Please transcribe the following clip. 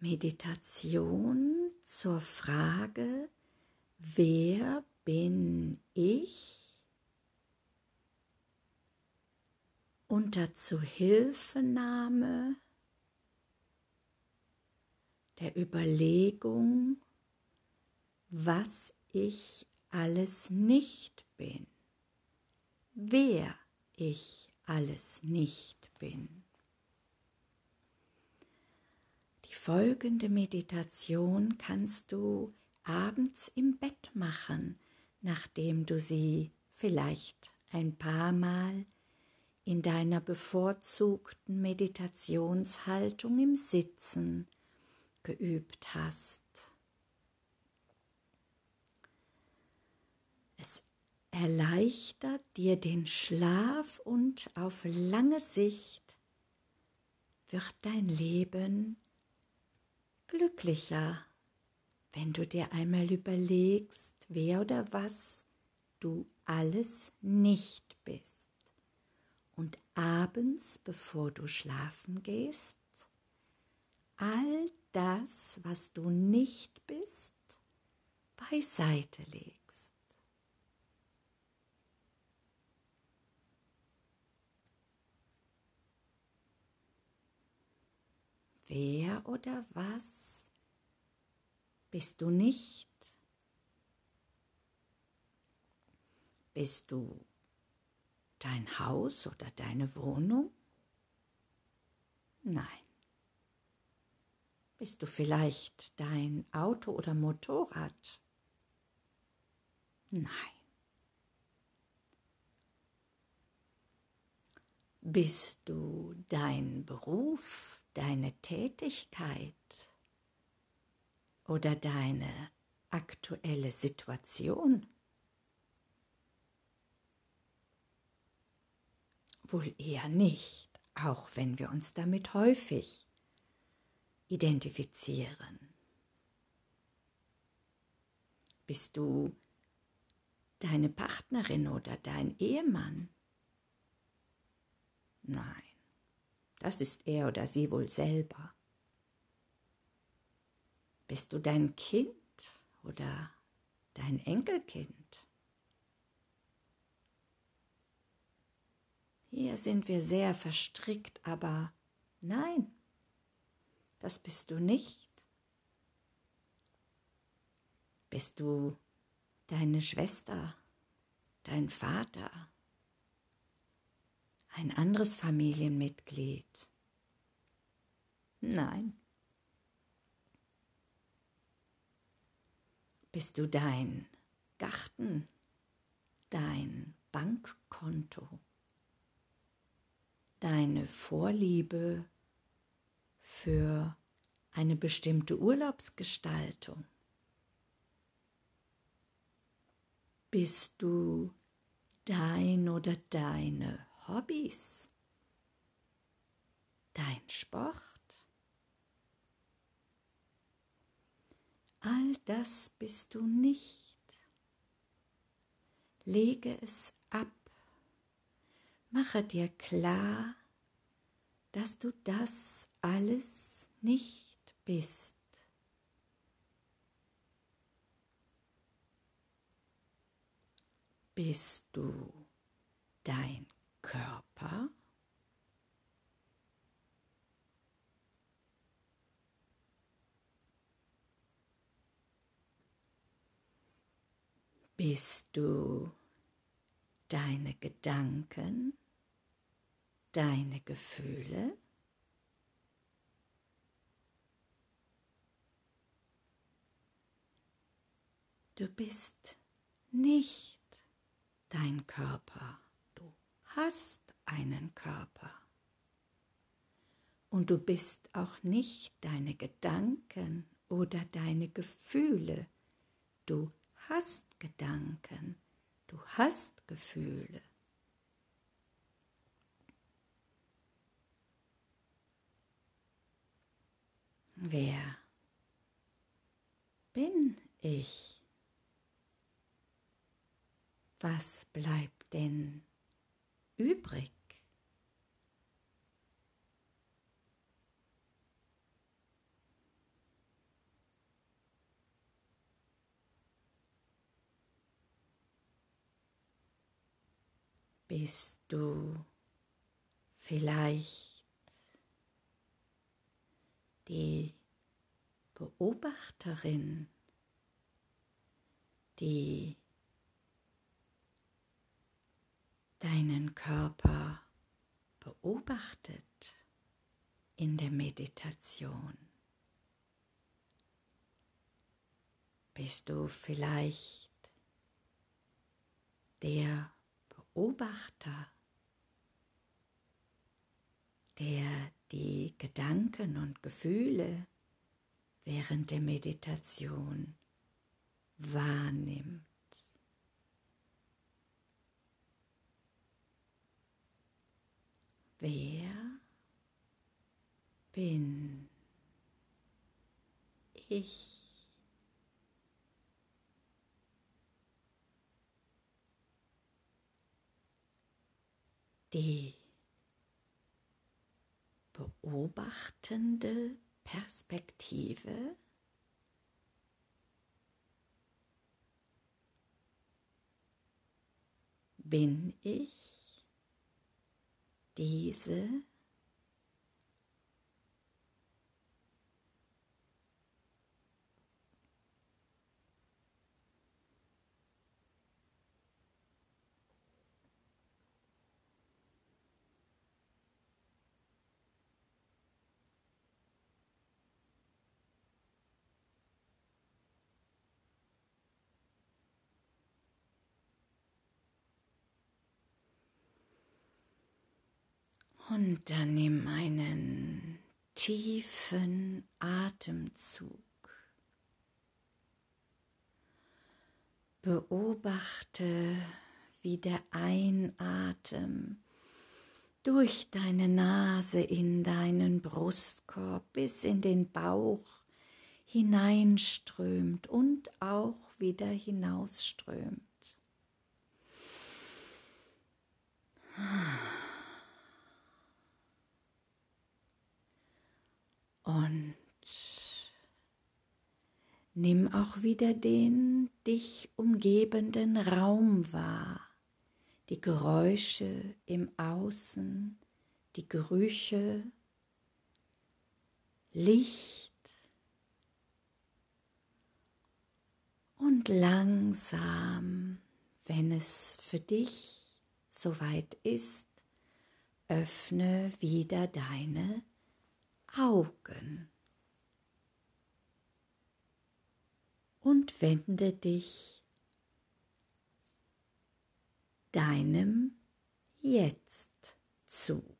Meditation zur Frage, wer bin ich? Unter Zuhilfenahme der Überlegung, was ich alles nicht bin, wer ich alles nicht bin. Die folgende Meditation kannst du abends im Bett machen, nachdem du sie vielleicht ein paar Mal in deiner bevorzugten Meditationshaltung im Sitzen geübt hast. Es erleichtert dir den Schlaf und auf lange Sicht wird dein Leben glücklicher, wenn du dir einmal überlegst, wer oder was du alles nicht bist. Und abends, bevor du schlafen gehst, all das, was du nicht bist, beiseite legst. Wer oder was bist du nicht? Bist du dein Haus oder deine Wohnung? Nein. Bist du vielleicht dein Auto oder Motorrad? Nein. Bist du dein Beruf, deine Tätigkeit oder deine aktuelle Situation? Wohl eher nicht, auch wenn wir uns damit häufig identifizieren? Bist du deine Partnerin oder dein Ehemann? Nein, das ist er oder sie wohl selber. Bist du dein Kind oder dein Enkelkind? Hier sind wir sehr verstrickt, aber nein, das bist du nicht. Bist du deine Schwester, dein Vater, ein anderes Familienmitglied? Nein. Bist du dein Garten, dein Bankkonto, deine Vorliebe für eine bestimmte Urlaubsgestaltung? Bist du dein oder deine Hobbys? Dein Sport? All das bist du nicht. Lege es ab. Mache dir klar, dass du das alles nicht bist. Bist du dein Körper? Bist du deine Gedanken? deine Gefühle. Du bist nicht dein Körper, hast einen Körper. Und du bist auch nicht deine Gedanken oder deine Gefühle. Du hast Gedanken, du hast Gefühle. Wer bin ich? Was bleibt denn übrig? Bist du vielleicht die Beobachterin, die deinen Körper beobachtet in der Meditation. Bist du vielleicht der Beobachter, der die Gedanken und Gefühle während der Meditation wahrnimmt. Wer bin ich? Die beobachtende Perspektive bin ich 笛子。Und dann nimm einen tiefen Atemzug. Beobachte, wie der Einatem durch deine Nase in deinen Brustkorb bis in den Bauch hineinströmt und auch wieder hinausströmt. Und nimm auch wieder den dich umgebenden Raum wahr, die Geräusche im Außen, die Gerüche, Licht. Und langsam, wenn es für dich soweit ist, öffne wieder deine Augen und wende dich deinem Jetzt zu.